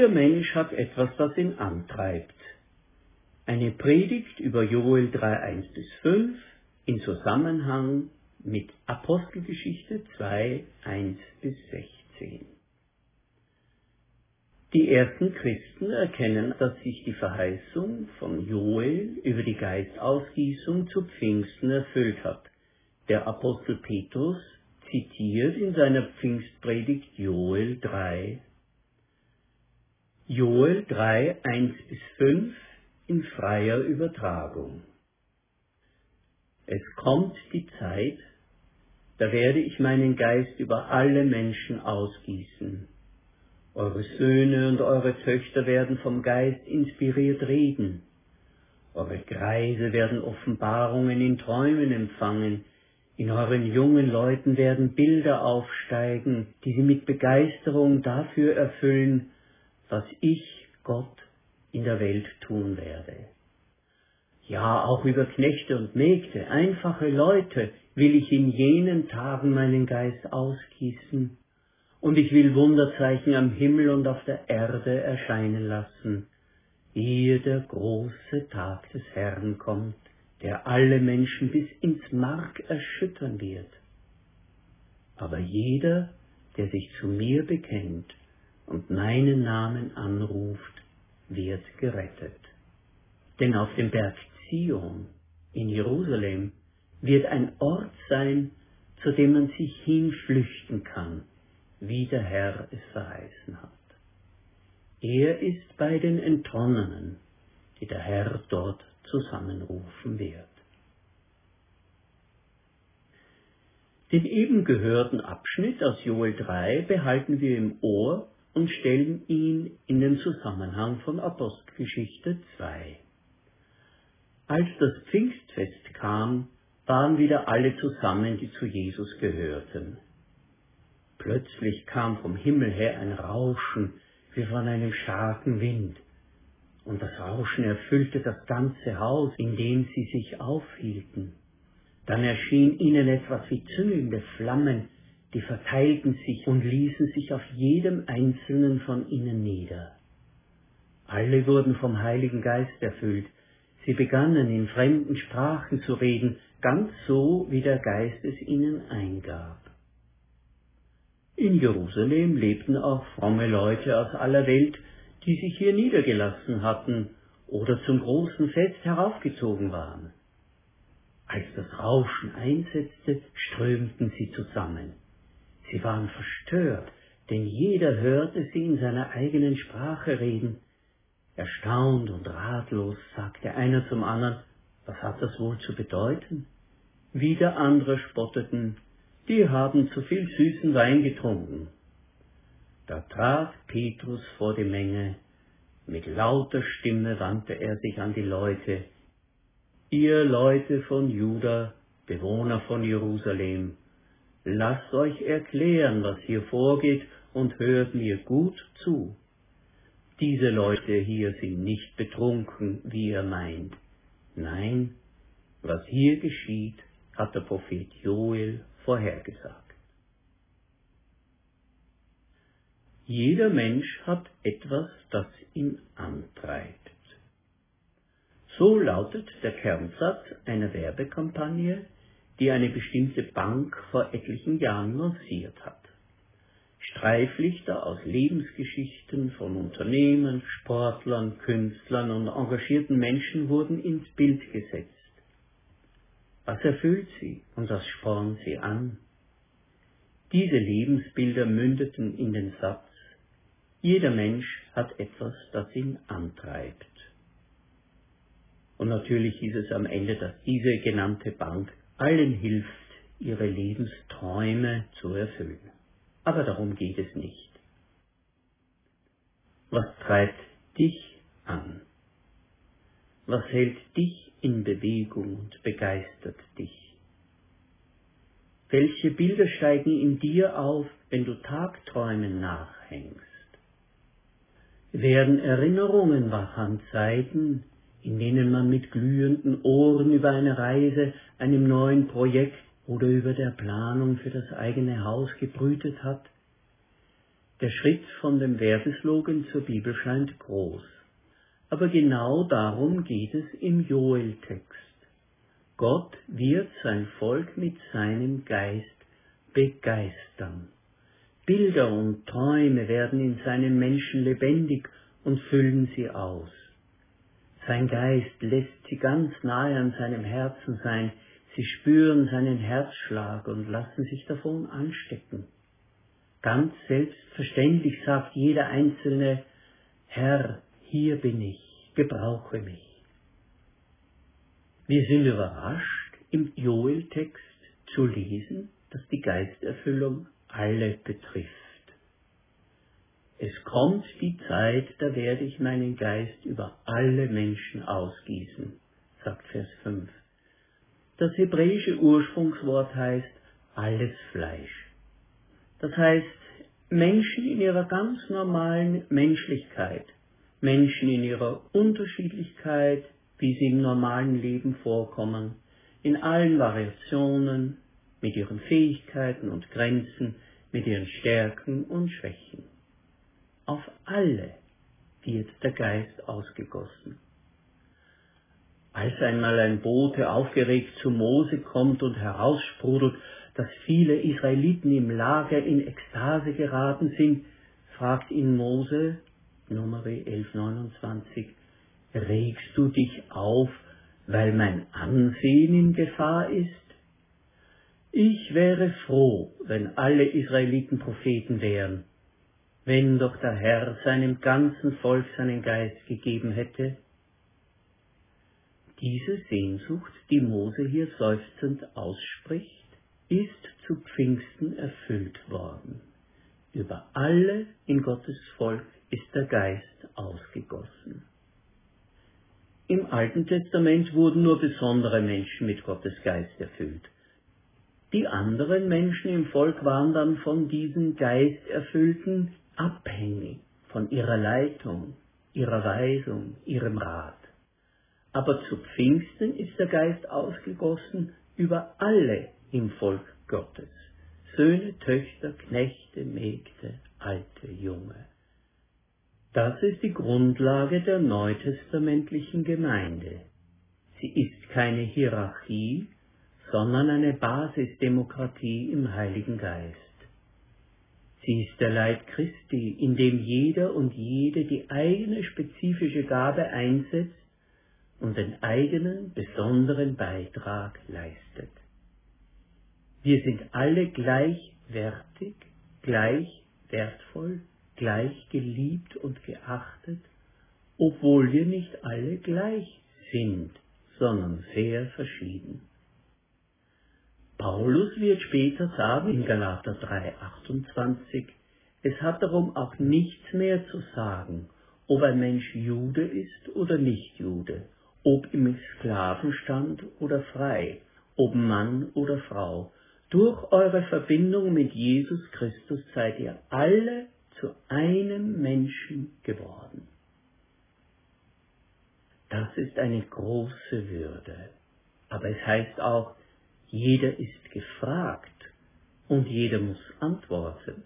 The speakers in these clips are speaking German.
Jeder Mensch hat etwas, das ihn antreibt. Eine Predigt über Joel 3, 1 bis 5 in Zusammenhang mit Apostelgeschichte 2, 1 bis 16. Die ersten Christen erkennen, dass sich die Verheißung von Joel über die Geistausgießung zu Pfingsten erfüllt hat. Der Apostel Petrus zitiert in seiner Pfingstpredigt Joel 3, Joel 3, 1 bis 5 in freier Übertragung. Es kommt die Zeit, da werde ich meinen Geist über alle Menschen ausgießen. Eure Söhne und eure Töchter werden vom Geist inspiriert reden. Eure Greise werden Offenbarungen in Träumen empfangen. In euren jungen Leuten werden Bilder aufsteigen, die sie mit Begeisterung dafür erfüllen, was ich, Gott, in der Welt tun werde. Ja, auch über Knechte und Mägde, einfache Leute, will ich in jenen Tagen meinen Geist ausgießen, und ich will Wunderzeichen am Himmel und auf der Erde erscheinen lassen, ehe der große Tag des Herrn kommt, der alle Menschen bis ins Mark erschüttern wird. Aber jeder, der sich zu mir bekennt und meinen Namen anruft, wird gerettet. Denn auf dem Berg Zion in Jerusalem wird ein Ort sein, zu dem man sich hinflüchten kann, wie der Herr es verheißen hat. Er ist bei den Entronnenen, die der Herr dort zusammenrufen wird. Den eben gehörten Abschnitt aus Joel 3 behalten wir im Ohr und stellen ihn in den Zusammenhang von Apostelgeschichte 2. Als das Pfingstfest kam, waren wieder alle zusammen, die zu Jesus gehörten. Plötzlich kam vom Himmel her ein Rauschen wie von einem starken Wind, und das Rauschen erfüllte das ganze Haus, in dem sie sich aufhielten. Dann erschien ihnen etwas wie züngelnde Flammen, die verteilten sich und ließen sich auf jedem einzelnen von ihnen nieder. Alle wurden vom Heiligen Geist erfüllt, sie begannen in fremden Sprachen zu reden, ganz so, wie der Geist es ihnen eingab. In Jerusalem lebten auch fromme Leute aus aller Welt, die sich hier niedergelassen hatten oder zum großen Fest heraufgezogen waren. Als das Rauschen einsetzte, strömten sie zusammen. Sie waren verstört, denn jeder hörte sie in seiner eigenen Sprache reden. Erstaunt und ratlos sagte einer zum anderen, was hat das wohl zu bedeuten? Wieder andere spotteten, die haben zu viel süßen Wein getrunken. Da trat Petrus vor die Menge, mit lauter Stimme wandte er sich an die Leute, ihr Leute von Juda, Bewohner von Jerusalem, lasst euch erklären, was hier vorgeht, und hört mir gut zu. Diese Leute hier sind nicht betrunken, wie ihr meint. Nein, was hier geschieht, hat der Prophet Joel vorhergesagt. Jeder Mensch hat etwas, das ihn antreibt. So lautet der Kernsatz einer Werbekampagne, die eine bestimmte Bank vor etlichen Jahren lanciert hat. Streiflichter aus Lebensgeschichten von Unternehmen, Sportlern, Künstlern und engagierten Menschen wurden ins Bild gesetzt. Was erfüllt sie und was spornt sie an? Diese Lebensbilder mündeten in den Satz, jeder Mensch hat etwas, das ihn antreibt. Und natürlich hieß es am Ende, dass diese genannte Bank allen hilft, ihre Lebensträume zu erfüllen. Aber darum geht es nicht. Was treibt dich an? Was hält dich in Bewegung und begeistert dich? Welche Bilder steigen in dir auf, wenn du Tagträumen nachhängst? Werden Erinnerungen wach an Zeiten, in denen man mit glühenden Ohren über eine Reise, einem neuen Projekt oder über der Planung für das eigene Haus gebrütet hat? Der Schritt von dem Werbeslogan zur Bibel scheint groß. Aber genau darum geht es im Joel-Text. Gott wird sein Volk mit seinem Geist begeistern. Bilder und Träume werden in seinen Menschen lebendig und füllen sie aus. Sein Geist lässt sie ganz nahe an seinem Herzen sein, sie spüren seinen Herzschlag und lassen sich davon anstecken. Ganz selbstverständlich sagt jeder Einzelne, Herr, hier bin ich, gebrauche mich. Wir sind überrascht, im Joel-Text zu lesen, dass die Geisterfüllung alle betrifft. Es kommt die Zeit, da werde ich meinen Geist über alle Menschen ausgießen, sagt Vers 5. Das hebräische Ursprungswort heißt alles Fleisch. Das heißt Menschen in ihrer ganz normalen Menschlichkeit, Menschen in ihrer Unterschiedlichkeit, wie sie im normalen Leben vorkommen, in allen Variationen, mit ihren Fähigkeiten und Grenzen, mit ihren Stärken und Schwächen. Auf alle wird der Geist ausgegossen. Als einmal ein Bote aufgeregt zu Mose kommt und heraussprudelt, dass viele Israeliten im Lager in Ekstase geraten sind, fragt ihn Mose, Nummer 1129, regst du dich auf, weil mein Ansehen in Gefahr ist? Ich wäre froh, wenn alle Israeliten Propheten wären, wenn doch der Herr seinem ganzen Volk seinen Geist gegeben hätte. Diese Sehnsucht, die Mose hier seufzend ausspricht, ist zu Pfingsten erfüllt worden. Über alle in Gottes Volk ist der Geist ausgegossen. Im Alten Testament wurden nur besondere Menschen mit Gottes Geist erfüllt. Die anderen Menschen im Volk waren dann von diesen Geisterfüllten abhängig, von ihrer Leitung, ihrer Weisung, ihrem Rat. Aber zu Pfingsten ist der Geist ausgegossen über alle im Volk Gottes. Söhne, Töchter, Knechte, Mägde, alte, junge. Das ist die Grundlage der neutestamentlichen Gemeinde. Sie ist keine Hierarchie, sondern eine Basisdemokratie im Heiligen Geist. Sie ist der Leib Christi, in dem jeder und jede die eigene spezifische Gabe einsetzt und den eigenen besonderen Beitrag leistet. Wir sind alle gleichwertig, gleich wertvoll, gleich geliebt und geachtet, obwohl wir nicht alle gleich sind, sondern sehr verschieden. Paulus wird später sagen in Galater 3:28, es hat darum auch nichts mehr zu sagen, ob ein Mensch Jude ist oder nicht Jude, ob im Sklavenstand oder frei, ob Mann oder Frau, durch eure Verbindung mit Jesus Christus seid ihr alle zu einem Menschen geworden. Das ist eine große Würde. Aber es heißt auch, jeder ist gefragt und jeder muss antworten.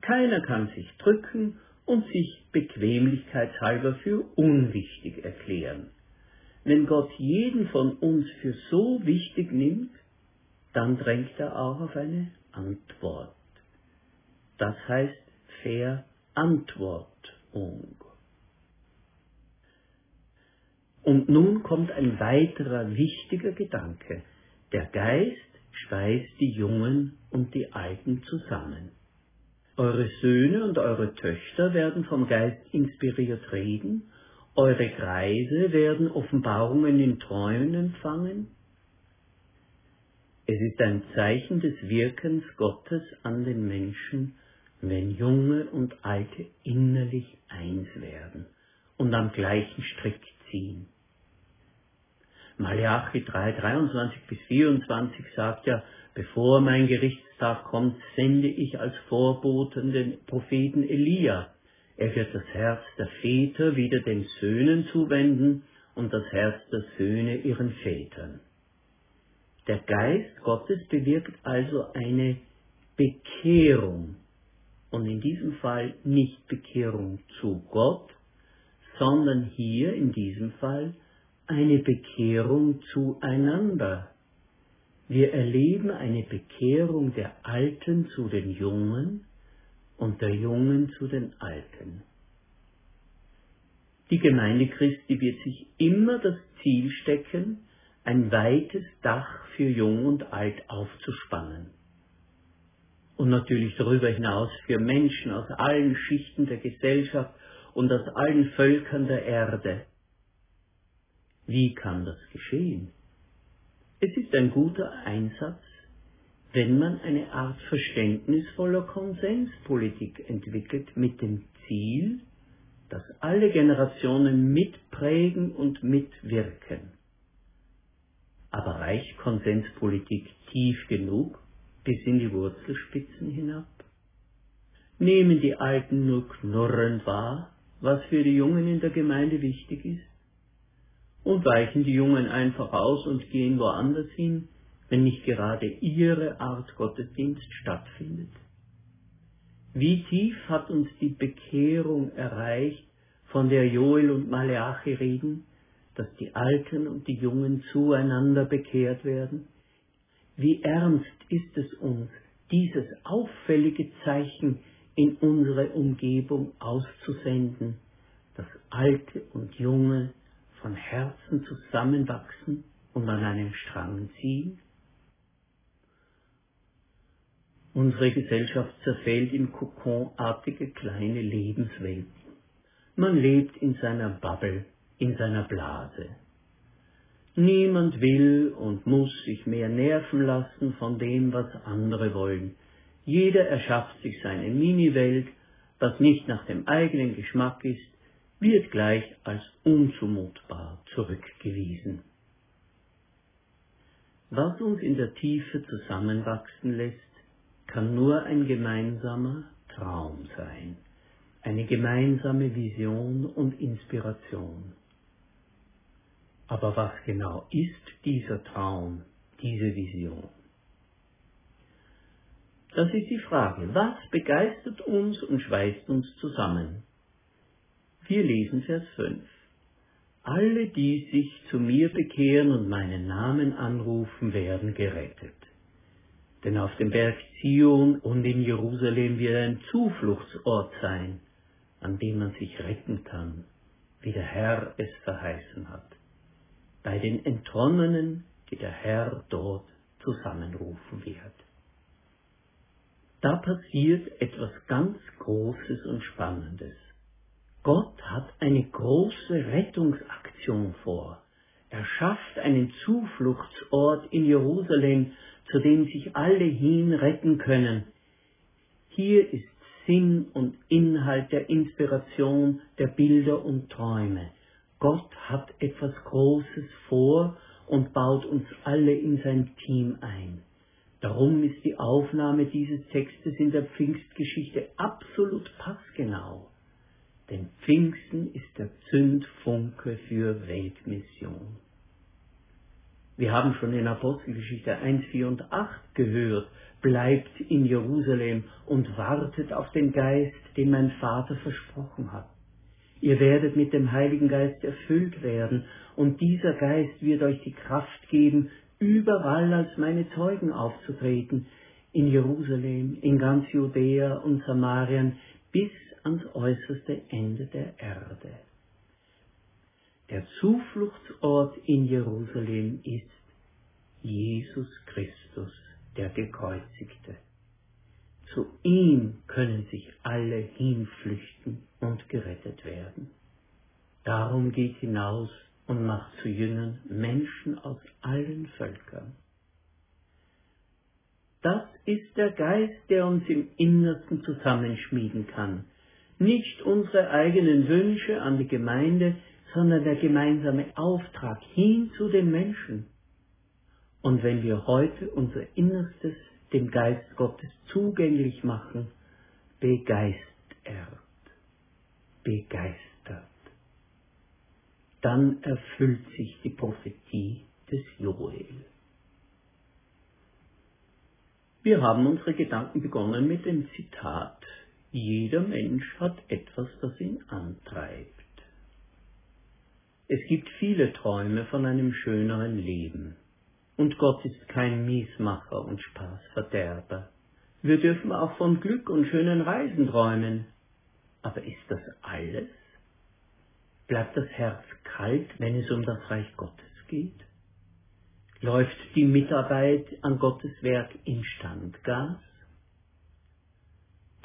Keiner kann sich drücken und sich bequemlichkeitshalber für unwichtig erklären. Wenn Gott jeden von uns für so wichtig nimmt, dann drängt er auch auf eine Antwort. Das heißt Verantwortung. Und nun kommt ein weiterer wichtiger Gedanke. Der Geist speist die Jungen und die Alten zusammen. Eure Söhne und eure Töchter werden vom Geist inspiriert reden, eure Greise werden Offenbarungen in Träumen empfangen, es ist ein Zeichen des Wirkens Gottes an den Menschen, wenn Junge und Alte innerlich eins werden und am gleichen Strick ziehen. Malachi 3, 23 bis 24 sagt ja, bevor mein Gerichtstag kommt, sende ich als Vorboten den Propheten Elia. Er wird das Herz der Väter wieder den Söhnen zuwenden und das Herz der Söhne ihren Vätern. Der Geist Gottes bewirkt also eine Bekehrung und in diesem Fall nicht Bekehrung zu Gott, sondern hier in diesem Fall eine Bekehrung zueinander. Wir erleben eine Bekehrung der Alten zu den Jungen und der Jungen zu den Alten. Die Gemeinde Christi wird sich immer das Ziel stecken, ein weites Dach für Jung und Alt aufzuspannen. Und natürlich darüber hinaus für Menschen aus allen Schichten der Gesellschaft und aus allen Völkern der Erde. Wie kann das geschehen? Es ist ein guter Einsatz, wenn man eine Art verständnisvoller Konsenspolitik entwickelt mit dem Ziel, dass alle Generationen mitprägen und mitwirken. Aber reicht Konsenspolitik tief genug bis in die Wurzelspitzen hinab? Nehmen die Alten nur knurrend wahr, was für die Jungen in der Gemeinde wichtig ist? Und weichen die Jungen einfach aus und gehen woanders hin, wenn nicht gerade ihre Art Gottesdienst stattfindet? Wie tief hat uns die Bekehrung erreicht, von der Joel und Maleachi reden, dass die Alten und die Jungen zueinander bekehrt werden? Wie ernst ist es uns, dieses auffällige Zeichen in unsere Umgebung auszusenden, dass Alte und Junge von Herzen zusammenwachsen und an einem Strang ziehen? Unsere Gesellschaft zerfällt in kokonartige kleine Lebenswelten. Man lebt in seiner Bubble, in seiner Blase. Niemand will und muss sich mehr nerven lassen von dem, was andere wollen. Jeder erschafft sich seine Mini-Welt, was nicht nach dem eigenen Geschmack ist, wird gleich als unzumutbar zurückgewiesen. Was uns in der Tiefe zusammenwachsen lässt, kann nur ein gemeinsamer Traum sein, eine gemeinsame Vision und Inspiration. Aber was genau ist dieser Traum, diese Vision? Das ist die Frage. Was begeistert uns und schweißt uns zusammen? Wir lesen Vers 5. Alle, die sich zu mir bekehren und meinen Namen anrufen, werden gerettet. Denn auf dem Berg Zion und in Jerusalem wird ein Zufluchtsort sein, an dem man sich retten kann, wie der Herr es verheißen hat. Bei den Entronnenen, die der Herr dort zusammenrufen wird. Da passiert etwas ganz Großes und Spannendes. Gott hat eine große Rettungsaktion vor. Er schafft einen Zufluchtsort in Jerusalem, zu dem sich alle hin retten können. Hier ist Sinn und Inhalt der Inspiration, der Bilder und Träume. Gott hat etwas Großes vor und baut uns alle in sein Team ein. Darum ist die Aufnahme dieses Textes in der Pfingstgeschichte absolut passgenau. Denn Pfingsten ist der Zündfunke für Weltmission. Wir haben schon in Apostelgeschichte 1, 4 und 8 gehört, bleibt in Jerusalem und wartet auf den Geist, den mein Vater versprochen hat. Ihr werdet mit dem Heiligen Geist erfüllt werden, und dieser Geist wird euch die Kraft geben, überall als meine Zeugen aufzutreten, in Jerusalem, in ganz Judäa und Samarien, bis ans äußerste Ende der Erde. Der Zufluchtsort in Jerusalem ist Jesus Christus, der Gekreuzigte. Zu ihm können sich alle hinflüchten und gerettet werden. Darum geht hinaus und macht zu Jüngern Menschen aus allen Völkern. Das ist der Geist, der uns im Innersten zusammenschmieden kann. Nicht unsere eigenen Wünsche an die Gemeinde, sondern der gemeinsame Auftrag hin zu den Menschen. Und wenn wir heute unser Innerstes dem Geist Gottes zugänglich machen, begeistert, begeistert, dann erfüllt sich die Prophetie des Joel. Wir haben unsere Gedanken begonnen mit dem Zitat Jeder Mensch hat etwas, das ihn antreibt. Es gibt viele Träume von einem schöneren Leben. Und Gott ist kein Miesmacher und Spaßverderber. Wir dürfen auch von Glück und schönen Reisen träumen. Aber ist das alles? Bleibt das Herz kalt, wenn es um das Reich Gottes geht? Läuft die Mitarbeit an Gottes Werk in Standgas?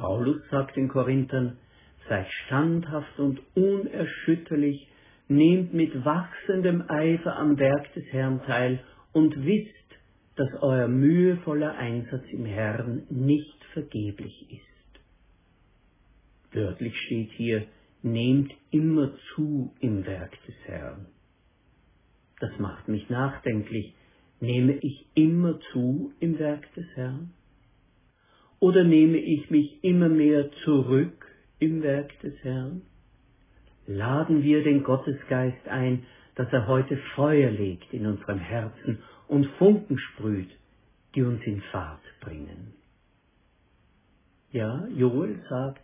Paulus sagt den Korinthern, seid standhaft und unerschütterlich, nehmt mit wachsendem Eifer am Werk des Herrn teil und wisst, dass euer mühevoller Einsatz im Herrn nicht vergeblich ist. Wörtlich steht hier, nehmt immer zu im Werk des Herrn. Das macht mich nachdenklich. Nehme ich immer zu im Werk des Herrn? Oder nehme ich mich immer mehr zurück im Werk des Herrn? Laden wir den Gottesgeist ein, dass er heute Feuer legt in unserem Herzen und Funken sprüht, die uns in Fahrt bringen. Ja, Joel sagt,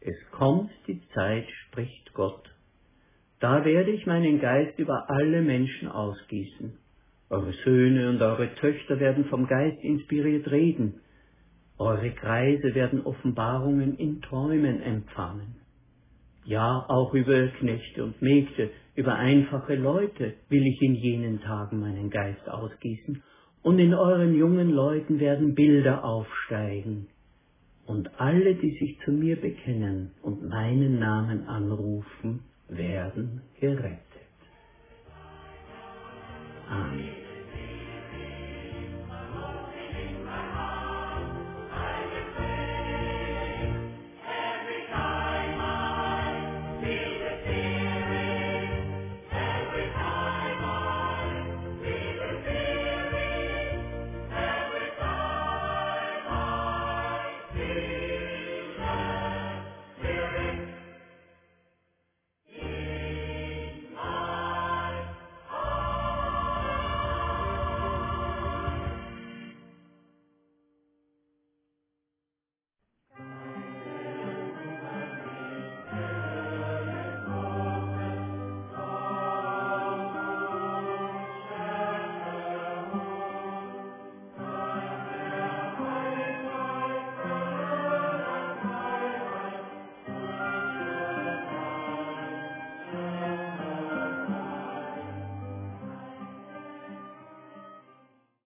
es kommt die Zeit, spricht Gott, da werde ich meinen Geist über alle Menschen ausgießen. Eure Söhne und eure Töchter werden vom Geist inspiriert reden. Eure Kreise werden Offenbarungen in Träumen empfangen. Ja, auch über Knechte und Mägde, über einfache Leute will ich in jenen Tagen meinen Geist ausgießen, und in euren jungen Leuten werden Bilder aufsteigen. Und alle, die sich zu mir bekennen und meinen Namen anrufen, werden gerettet. Amen.